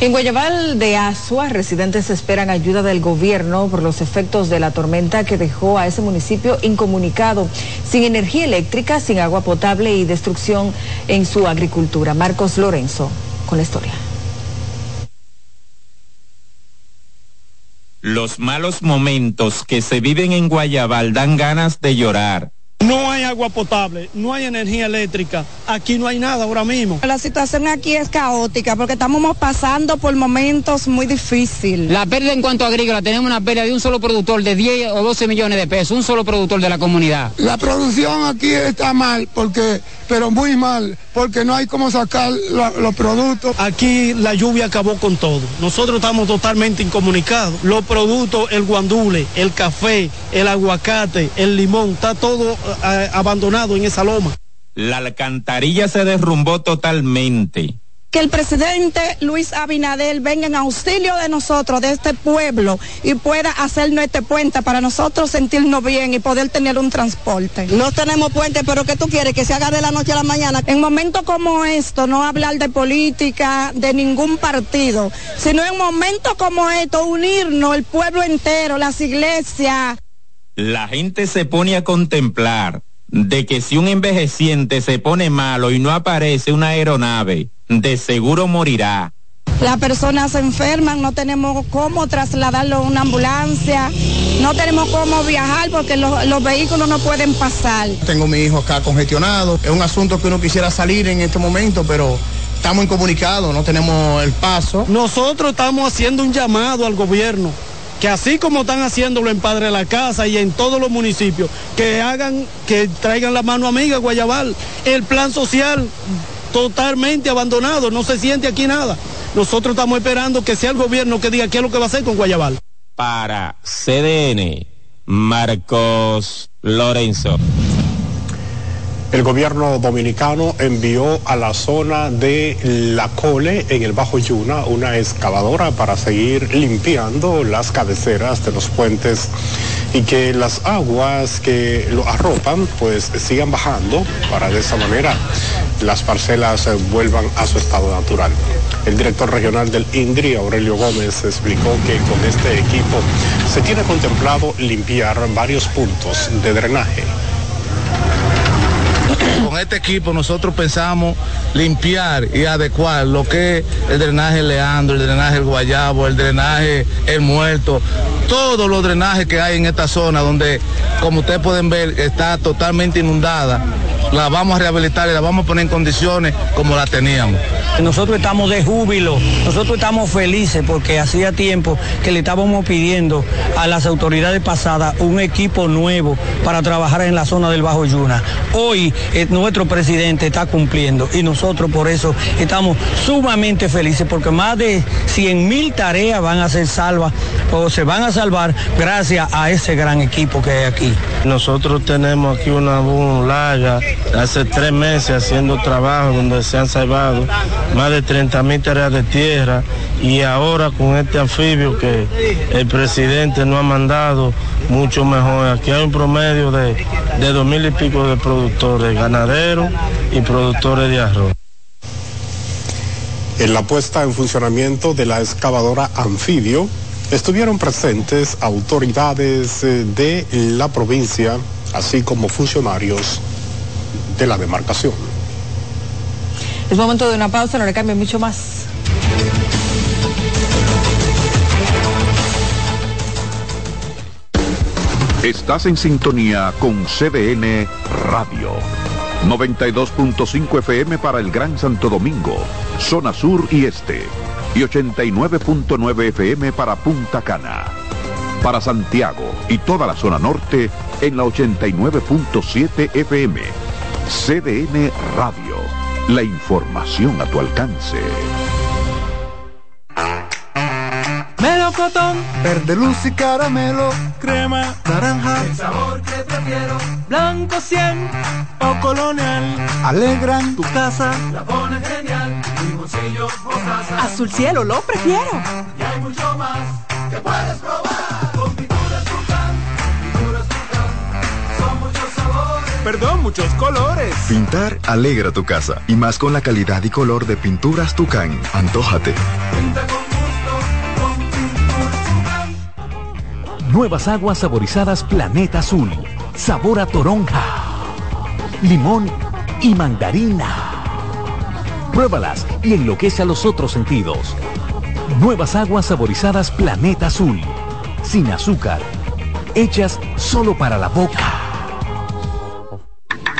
En Guayabal de Asua, residentes esperan ayuda del gobierno por los efectos de la tormenta que dejó a ese municipio incomunicado, sin energía eléctrica, sin agua potable y destrucción en su agricultura. Marcos Lorenzo, con la historia. Los malos momentos que se viven en Guayabal dan ganas de llorar. No hay agua potable, no hay energía eléctrica, aquí no hay nada ahora mismo. La situación aquí es caótica porque estamos pasando por momentos muy difíciles. La pérdida en cuanto a agrícola, tenemos una pérdida de un solo productor de 10 o 12 millones de pesos, un solo productor de la comunidad. La producción aquí está mal, porque, pero muy mal, porque no hay cómo sacar la, los productos. Aquí la lluvia acabó con todo. Nosotros estamos totalmente incomunicados. Los productos, el guandule, el café, el aguacate, el limón, está todo eh, abandonado en esa loma. La alcantarilla se derrumbó totalmente. Que el presidente Luis Abinadel venga en auxilio de nosotros, de este pueblo, y pueda hacernos este puente para nosotros sentirnos bien y poder tener un transporte. No tenemos puente, pero ¿qué tú quieres? Que se haga de la noche a la mañana. En momentos como esto, no hablar de política, de ningún partido, sino en momentos como estos, unirnos el pueblo entero, las iglesias. La gente se pone a contemplar de que si un envejeciente se pone malo y no aparece una aeronave, de seguro morirá. Las personas se enferman, no tenemos cómo trasladarlo a una ambulancia, no tenemos cómo viajar porque los, los vehículos no pueden pasar. Tengo mi hijo acá congestionado, es un asunto que uno quisiera salir en este momento, pero estamos incomunicados, no tenemos el paso. Nosotros estamos haciendo un llamado al gobierno que así como están haciéndolo en Padre la Casa y en todos los municipios, que hagan, que traigan la mano amiga Guayabal. El plan social totalmente abandonado, no se siente aquí nada. Nosotros estamos esperando que sea el gobierno que diga qué es lo que va a hacer con Guayabal. Para CDN, Marcos Lorenzo. El gobierno dominicano envió a la zona de La Cole, en el Bajo Yuna, una excavadora para seguir limpiando las cabeceras de los puentes y que las aguas que lo arropan pues sigan bajando para de esa manera las parcelas vuelvan a su estado natural. El director regional del INDRI, Aurelio Gómez, explicó que con este equipo se tiene contemplado limpiar varios puntos de drenaje con este equipo nosotros pensamos limpiar y adecuar lo que es el drenaje Leandro, el drenaje El Guayabo, el drenaje El Muerto, todos los drenajes que hay en esta zona donde, como ustedes pueden ver, está totalmente inundada la vamos a rehabilitar y la vamos a poner en condiciones como la teníamos. Nosotros estamos de júbilo, nosotros estamos felices porque hacía tiempo que le estábamos pidiendo a las autoridades pasadas un equipo nuevo para trabajar en la zona del Bajo Yuna. Hoy eh, nuestro presidente está cumpliendo y nosotros por eso estamos sumamente felices porque más de 100 mil tareas van a ser salvas o se van a salvar gracias a ese gran equipo que hay aquí. Nosotros tenemos aquí una larga, hace tres meses haciendo trabajo donde se han salvado más de 30 mil tareas de tierra y ahora con este anfibio que el presidente nos ha mandado mucho mejor. Aquí hay un promedio de, de dos mil y pico de productores, ganaderos y productores de arroz. En la puesta en funcionamiento de la excavadora anfibio estuvieron presentes autoridades eh, de la provincia, así como funcionarios de la demarcación. Es momento de una pausa, no le cambie mucho más. Estás en sintonía con CDN Radio. 92.5 FM para el Gran Santo Domingo, zona sur y este. Y 89.9 FM para Punta Cana. Para Santiago y toda la zona norte en la 89.7 FM. CDN Radio. La información a tu alcance. Melocotón, verde luz y caramelo, crema, naranja, el sabor que prefiero, blanco 100 o colonial, alegran. Tu casa, la pone genial, limoncillo, mostaza, azul cielo lo prefiero, y hay mucho más que puedes probar. Perdón, muchos colores. Pintar alegra tu casa y más con la calidad y color de Pinturas Tucán. Antójate. Nuevas aguas saborizadas Planeta Azul. Sabor a toronja, limón y mandarina. Pruébalas y enloquece a los otros sentidos. Nuevas aguas saborizadas Planeta Azul. Sin azúcar. Hechas solo para la boca.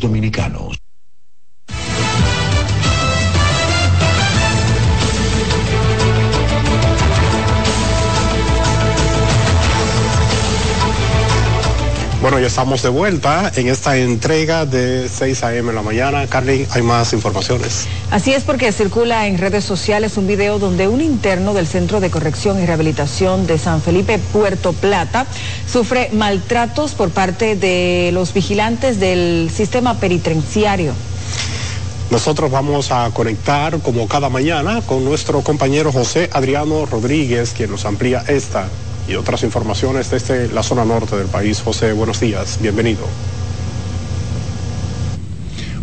dominicanos. Bueno, ya estamos de vuelta en esta entrega de 6 a.m. en la mañana. Carly, hay más informaciones. Así es porque circula en redes sociales un video donde un interno del Centro de Corrección y Rehabilitación de San Felipe, Puerto Plata, sufre maltratos por parte de los vigilantes del sistema penitenciario. Nosotros vamos a conectar como cada mañana con nuestro compañero José Adriano Rodríguez, quien nos amplía esta y otras informaciones desde la zona norte del país. José, buenos días, bienvenido.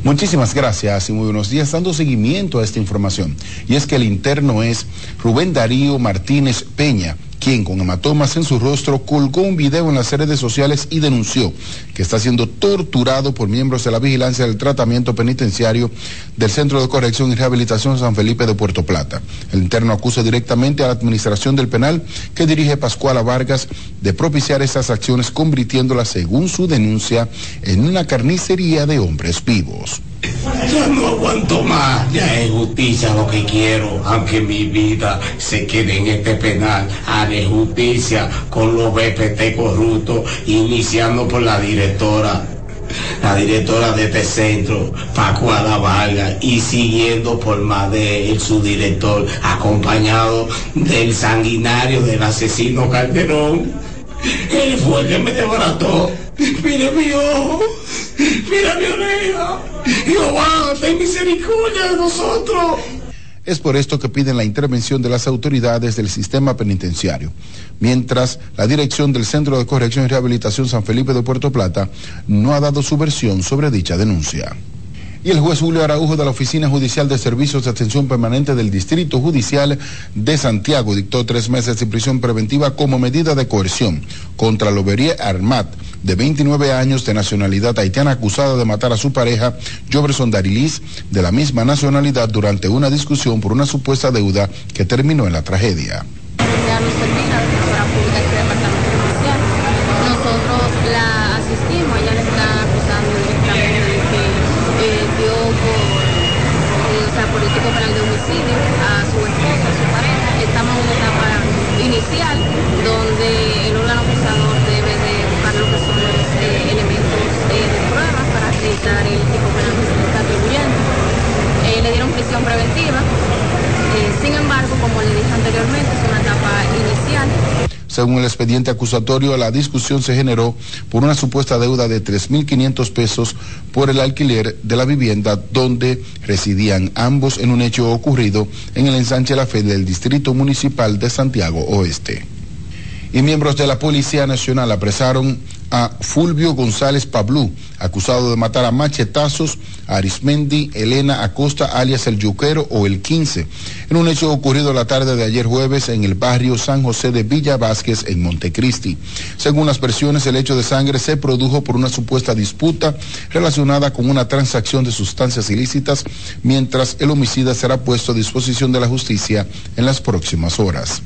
Muchísimas gracias y muy buenos días. Dando seguimiento a esta información. Y es que el interno es Rubén Darío Martínez Peña quien con hematomas en su rostro colgó un video en las redes sociales y denunció que está siendo torturado por miembros de la vigilancia del tratamiento penitenciario del Centro de Corrección y Rehabilitación San Felipe de Puerto Plata. El interno acusa directamente a la administración del penal que dirige Pascuala Vargas de propiciar estas acciones convirtiéndolas, según su denuncia, en una carnicería de hombres vivos. Ya no aguanto más, ya es justicia lo que quiero, aunque mi vida se quede en este penal. Haré justicia con los BPT corruptos, iniciando por la directora, la directora de este centro, Pacuada Vargas, y siguiendo por Made, el subdirector, acompañado del sanguinario del asesino Calderón. Él fue el que me desbarató. Mire mi ojo, mira mi oreja. Jehová, ten misericordia de nosotros. Es por esto que piden la intervención de las autoridades del sistema penitenciario. Mientras la dirección del Centro de Corrección y Rehabilitación San Felipe de Puerto Plata no ha dado su versión sobre dicha denuncia y el juez Julio Araujo de la Oficina Judicial de Servicios de Atención Permanente del Distrito Judicial de Santiago dictó tres meses de prisión preventiva como medida de coerción contra Lobería Armat, de 29 años de nacionalidad haitiana acusada de matar a su pareja, Joverson Darilis, de la misma nacionalidad, durante una discusión por una supuesta deuda que terminó en la tragedia. donde el órgano acusador debe de buscar lo que son los eh, elementos eh, de prueba para acreditar el tipo penal que se le está atribuyendo. Eh, le dieron prisión preventiva. sin embargo, como le dije anteriormente, es una etapa inicial. Según el expediente acusatorio, la discusión se generó por una supuesta deuda de 3.500 pesos por el alquiler de la vivienda donde residían ambos en un hecho ocurrido en el ensanche La Fe del Distrito Municipal de Santiago Oeste y miembros de la Policía Nacional apresaron a Fulvio González Pablú, acusado de matar a machetazos a Arismendi Elena Acosta, alias el Yuquero o el 15, en un hecho ocurrido la tarde de ayer jueves en el barrio San José de Villa Vázquez, en Montecristi. Según las versiones, el hecho de sangre se produjo por una supuesta disputa relacionada con una transacción de sustancias ilícitas, mientras el homicida será puesto a disposición de la justicia en las próximas horas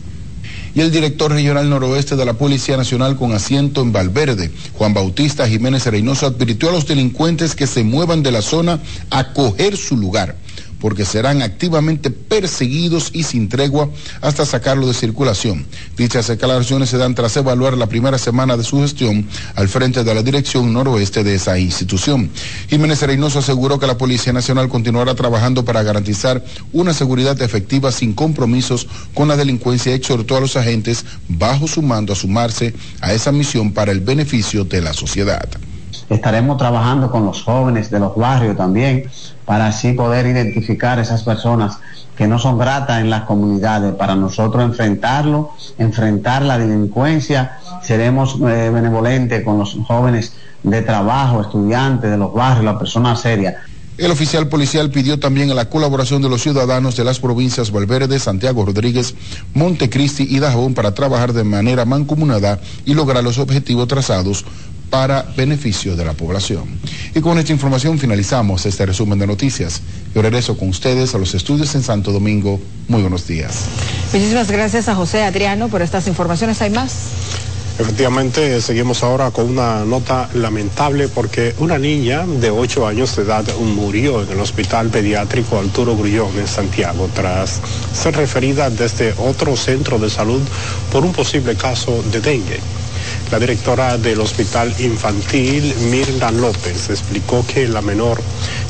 y el director regional noroeste de la Policía Nacional con asiento en Valverde, Juan Bautista Jiménez Reynoso, advirtió a los delincuentes que se muevan de la zona a coger su lugar porque serán activamente perseguidos y sin tregua hasta sacarlo de circulación. Dichas declaraciones se dan tras evaluar la primera semana de su gestión al frente de la dirección noroeste de esa institución. Jiménez Reynoso aseguró que la Policía Nacional continuará trabajando para garantizar una seguridad efectiva sin compromisos con la delincuencia y exhortó a los agentes bajo su mando a sumarse a esa misión para el beneficio de la sociedad. Estaremos trabajando con los jóvenes de los barrios también para así poder identificar esas personas que no son gratas en las comunidades, para nosotros enfrentarlo, enfrentar la delincuencia, seremos eh, benevolentes con los jóvenes de trabajo, estudiantes de los barrios, las personas serias. El oficial policial pidió también la colaboración de los ciudadanos de las provincias Valverde, Santiago Rodríguez, Montecristi y Dajón para trabajar de manera mancomunada y lograr los objetivos trazados para beneficio de la población. Y con esta información finalizamos este resumen de noticias. Yo regreso con ustedes a los estudios en Santo Domingo. Muy buenos días. Muchísimas gracias a José Adriano por estas informaciones. ¿Hay más? Efectivamente, seguimos ahora con una nota lamentable porque una niña de 8 años de edad murió en el Hospital Pediátrico Arturo Grullón en Santiago tras ser referida desde otro centro de salud por un posible caso de dengue. La directora del Hospital Infantil, Mirna López, explicó que la menor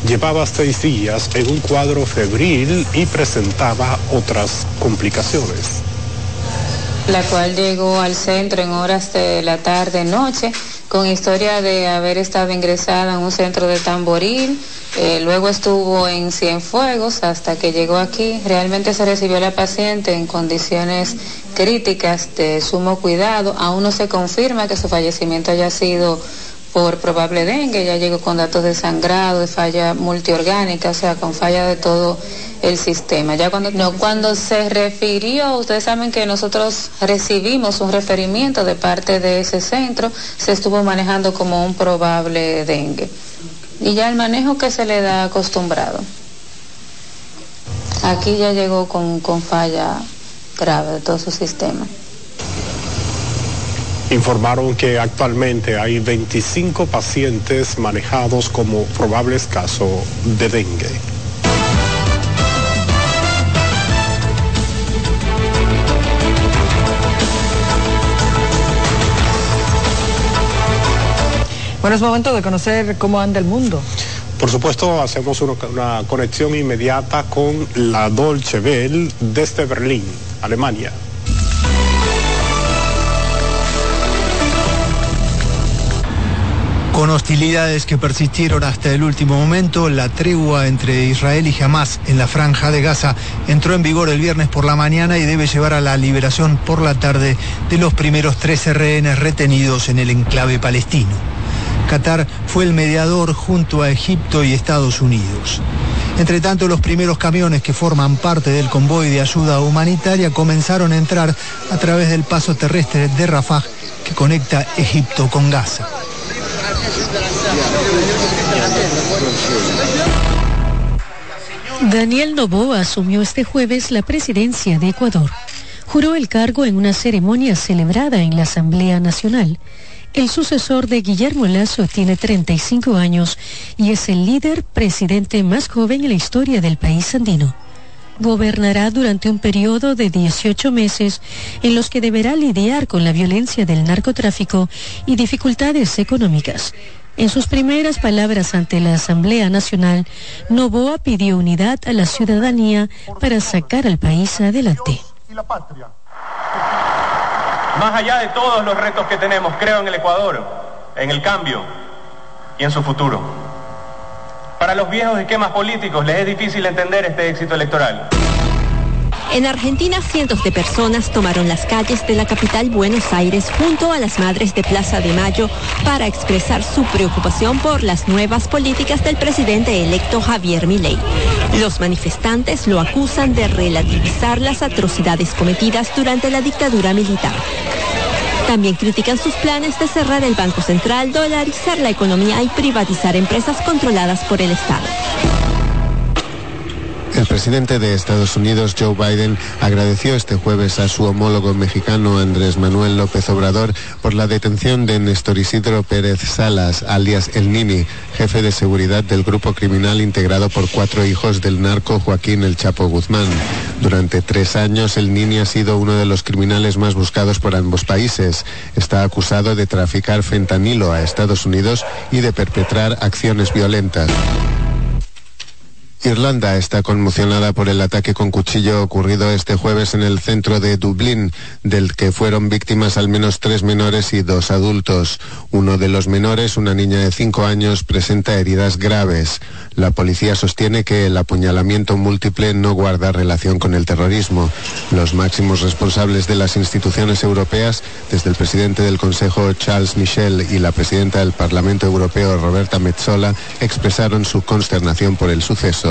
llevaba seis días en un cuadro febril y presentaba otras complicaciones. La cual llegó al centro en horas de la tarde, noche, con historia de haber estado ingresada en un centro de tamboril, eh, luego estuvo en Cienfuegos hasta que llegó aquí. Realmente se recibió la paciente en condiciones críticas de sumo cuidado. Aún no se confirma que su fallecimiento haya sido por probable dengue, ya llegó con datos de sangrado, de falla multiorgánica, o sea, con falla de todo el sistema. Ya cuando, no, cuando se refirió, ustedes saben que nosotros recibimos un referimiento de parte de ese centro, se estuvo manejando como un probable dengue. Y ya el manejo que se le da acostumbrado. Aquí ya llegó con, con falla grave de todo su sistema informaron que actualmente hay 25 pacientes manejados como probables casos de dengue. Bueno, es momento de conocer cómo anda el mundo. Por supuesto, hacemos una, conexión inmediata con la Dolce Welle desde Berlín, Alemania. Hostilidades que persistieron hasta el último momento, la tregua entre Israel y Hamas en la franja de Gaza entró en vigor el viernes por la mañana y debe llevar a la liberación por la tarde de los primeros 13 rehenes retenidos en el enclave palestino. Qatar fue el mediador junto a Egipto y Estados Unidos. Entre tanto, los primeros camiones que forman parte del convoy de ayuda humanitaria comenzaron a entrar a través del paso terrestre de Rafah que conecta Egipto con Gaza. Daniel Noboa asumió este jueves la presidencia de Ecuador. Juró el cargo en una ceremonia celebrada en la Asamblea Nacional. El sucesor de Guillermo Lazo tiene 35 años y es el líder presidente más joven en la historia del país andino. Gobernará durante un periodo de 18 meses en los que deberá lidiar con la violencia del narcotráfico y dificultades económicas. En sus primeras palabras ante la Asamblea Nacional, Novoa pidió unidad a la ciudadanía para sacar al país adelante. Más allá de todos los retos que tenemos, creo en el Ecuador, en el cambio y en su futuro. Para los viejos esquemas políticos les es difícil entender este éxito electoral. En Argentina, cientos de personas tomaron las calles de la capital Buenos Aires junto a las madres de Plaza de Mayo para expresar su preocupación por las nuevas políticas del presidente electo Javier Milei. Los manifestantes lo acusan de relativizar las atrocidades cometidas durante la dictadura militar. También critican sus planes de cerrar el Banco Central, dolarizar la economía y privatizar empresas controladas por el Estado. El presidente de Estados Unidos, Joe Biden, agradeció este jueves a su homólogo mexicano Andrés Manuel López Obrador por la detención de Néstor Isidro Pérez Salas, alias El Nini, jefe de seguridad del grupo criminal integrado por cuatro hijos del narco Joaquín El Chapo Guzmán. Durante tres años, El Nini ha sido uno de los criminales más buscados por ambos países. Está acusado de traficar fentanilo a Estados Unidos y de perpetrar acciones violentas. Irlanda está conmocionada por el ataque con cuchillo ocurrido este jueves en el centro de Dublín, del que fueron víctimas al menos tres menores y dos adultos. Uno de los menores, una niña de cinco años, presenta heridas graves. La policía sostiene que el apuñalamiento múltiple no guarda relación con el terrorismo. Los máximos responsables de las instituciones europeas, desde el presidente del Consejo Charles Michel y la presidenta del Parlamento Europeo Roberta Metsola, expresaron su consternación por el suceso.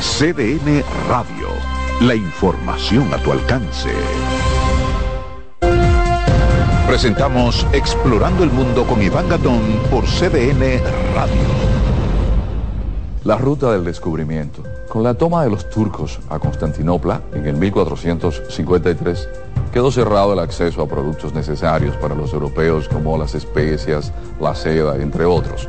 CDN Radio. La información a tu alcance. Presentamos Explorando el Mundo con Iván Gatón por CDN Radio. La ruta del descubrimiento. Con la toma de los turcos a Constantinopla en el 1453, quedó cerrado el acceso a productos necesarios para los europeos como las especias, la seda, entre otros.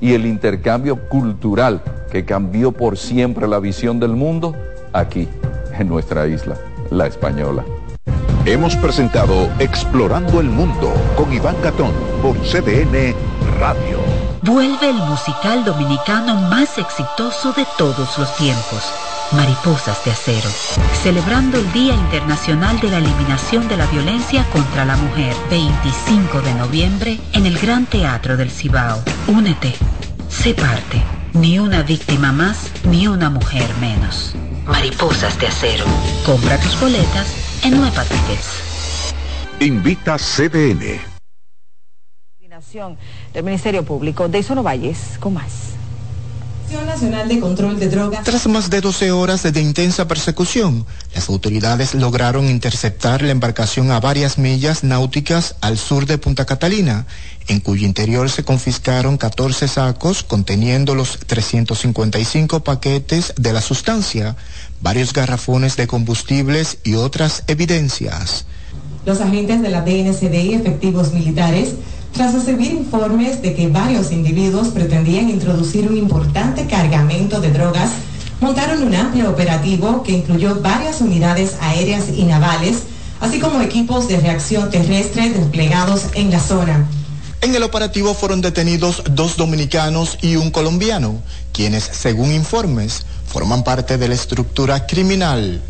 y el intercambio cultural que cambió por siempre la visión del mundo? Aquí, en nuestra isla, la española. Hemos presentado Explorando el Mundo con Iván Gatón por CDN Radio. Vuelve el musical dominicano más exitoso de todos los tiempos Mariposas de Acero, celebrando el Día Internacional de la Eliminación de la Violencia contra la Mujer, 25 de noviembre, en el Gran Teatro del Cibao. Únete, sé parte. Ni una víctima más, ni una mujer menos. Mariposas de Acero. Compra tus boletas en Nueva Tickets. Invita CDN. del Ministerio Público. De Valles, con más. Nacional de Control de Drogas. Tras más de 12 horas de intensa persecución, las autoridades lograron interceptar la embarcación a varias millas náuticas al sur de Punta Catalina, en cuyo interior se confiscaron 14 sacos conteniendo los 355 paquetes de la sustancia, varios garrafones de combustibles y otras evidencias. Los agentes de la DNCD y efectivos militares tras recibir informes de que varios individuos pretendían introducir un importante cargamento de drogas, montaron un amplio operativo que incluyó varias unidades aéreas y navales, así como equipos de reacción terrestre desplegados en la zona. En el operativo fueron detenidos dos dominicanos y un colombiano, quienes, según informes, forman parte de la estructura criminal.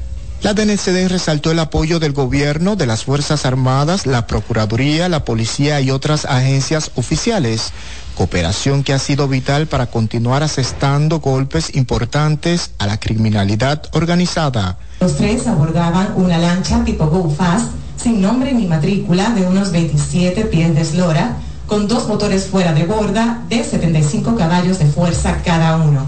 La DNCD resaltó el apoyo del gobierno, de las Fuerzas Armadas, la Procuraduría, la Policía y otras agencias oficiales, cooperación que ha sido vital para continuar asestando golpes importantes a la criminalidad organizada. Los tres abordaban una lancha tipo Go Fast, sin nombre ni matrícula, de unos 27 pies de eslora, con dos motores fuera de borda de 75 caballos de fuerza cada uno.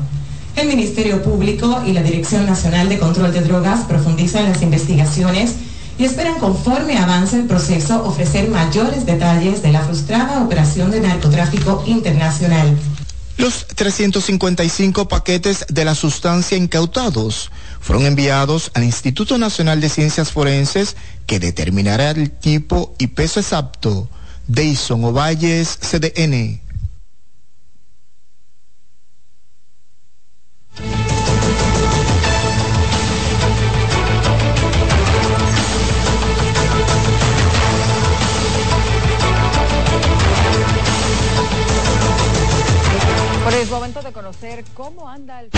El Ministerio Público y la Dirección Nacional de Control de Drogas profundizan las investigaciones y esperan conforme avance el proceso ofrecer mayores detalles de la frustrada operación de narcotráfico internacional. Los 355 paquetes de la sustancia incautados fueron enviados al Instituto Nacional de Ciencias Forenses que determinará el tipo y peso exacto. Deison Ovalles, CDN. Momento de conocer cómo anda el...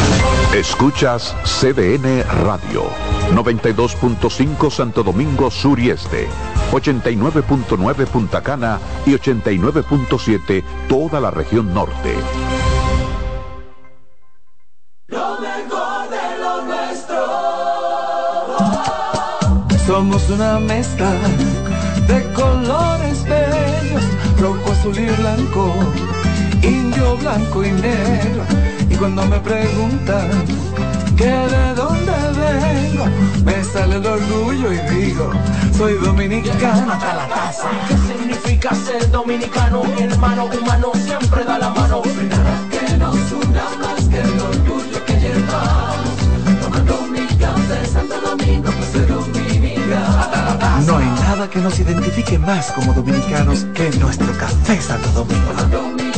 Escuchas CDN Radio, 92.5 Santo Domingo Sur y Este, 89.9 Punta Cana y 89.7 toda la región norte. Lo mejor de lo nuestro. Somos una mezcla de colores bellos, rojo, azul y blanco indio, blanco y negro. Y cuando me preguntan que de dónde vengo, me sale el orgullo y digo, soy dominicano hasta la casa. ¿Qué significa ser dominicano? Mi hermano humano siempre da la mano. que nos una más que el orgullo que llevamos. Tomando mi café Santo Domingo, pues ser dominicano. No hay nada que nos identifique más como dominicanos que nuestro café Santo Domingo.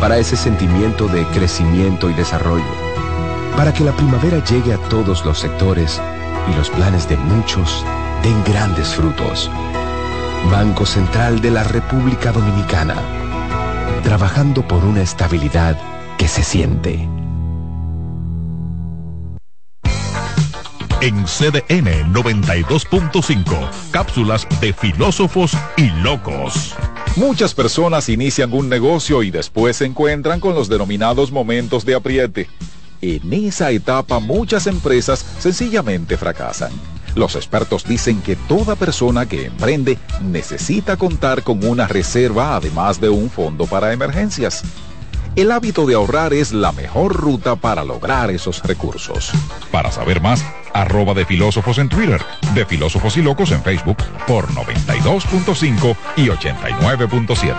para ese sentimiento de crecimiento y desarrollo, para que la primavera llegue a todos los sectores y los planes de muchos den grandes frutos. Banco Central de la República Dominicana, trabajando por una estabilidad que se siente. En CDN 92.5, cápsulas de filósofos y locos. Muchas personas inician un negocio y después se encuentran con los denominados momentos de apriete. En esa etapa muchas empresas sencillamente fracasan. Los expertos dicen que toda persona que emprende necesita contar con una reserva además de un fondo para emergencias. El hábito de ahorrar es la mejor ruta para lograr esos recursos. Para saber más, arroba de filósofos en Twitter, de filósofos y locos en Facebook por 92.5 y 89.7.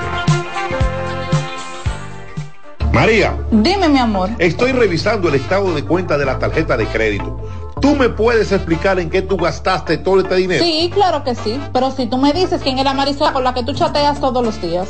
María. Dime, mi amor. Estoy revisando el estado de cuenta de la tarjeta de crédito ¿Tú me puedes explicar en qué tú gastaste todo este dinero? Sí, claro que sí. Pero si tú me dices quién es la Marisol con la que tú chateas todos los días.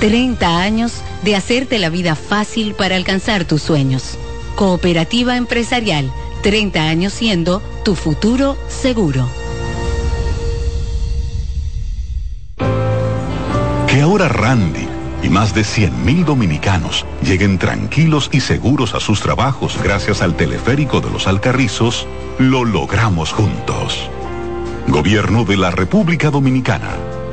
30 años de hacerte la vida fácil para alcanzar tus sueños. Cooperativa empresarial, 30 años siendo tu futuro seguro. Que ahora Randy y más de 100.000 dominicanos lleguen tranquilos y seguros a sus trabajos gracias al teleférico de los Alcarrizos, lo logramos juntos. Gobierno de la República Dominicana.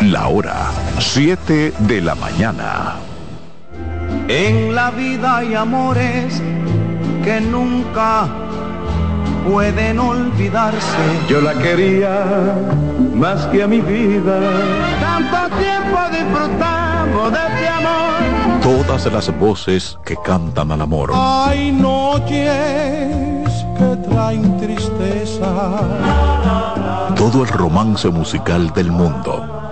la hora 7 de la mañana. En la vida hay amores que nunca pueden olvidarse. Yo la quería más que a mi vida. Tanto tiempo disfrutamos de este amor. Todas las voces que cantan al amor. Hay noches que traen tristeza. Todo el romance musical del mundo.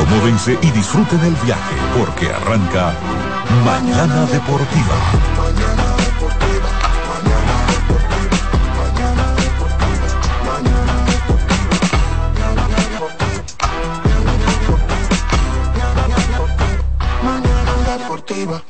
Acomódense y disfruten el viaje porque arranca Mañana Deportiva. Mañana deportiva. Cuando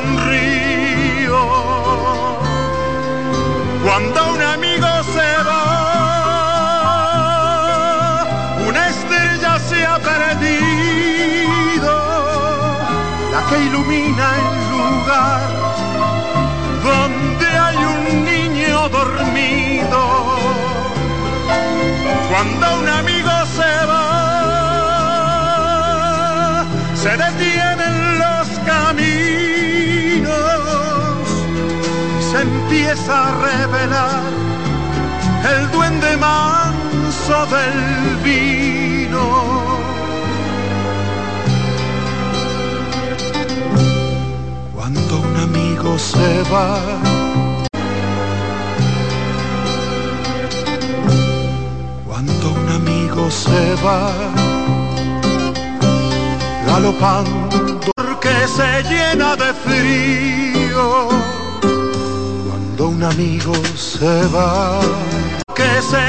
Cuando un amigo se va, una estrella se ha perdido, la que ilumina el lugar donde hay un niño dormido. Cuando un amigo se va, se detiene empieza a revelar el duende manso del vino. Cuando un amigo se va, cuando un amigo se va, galopando porque se llena de frío. Un amigo se va,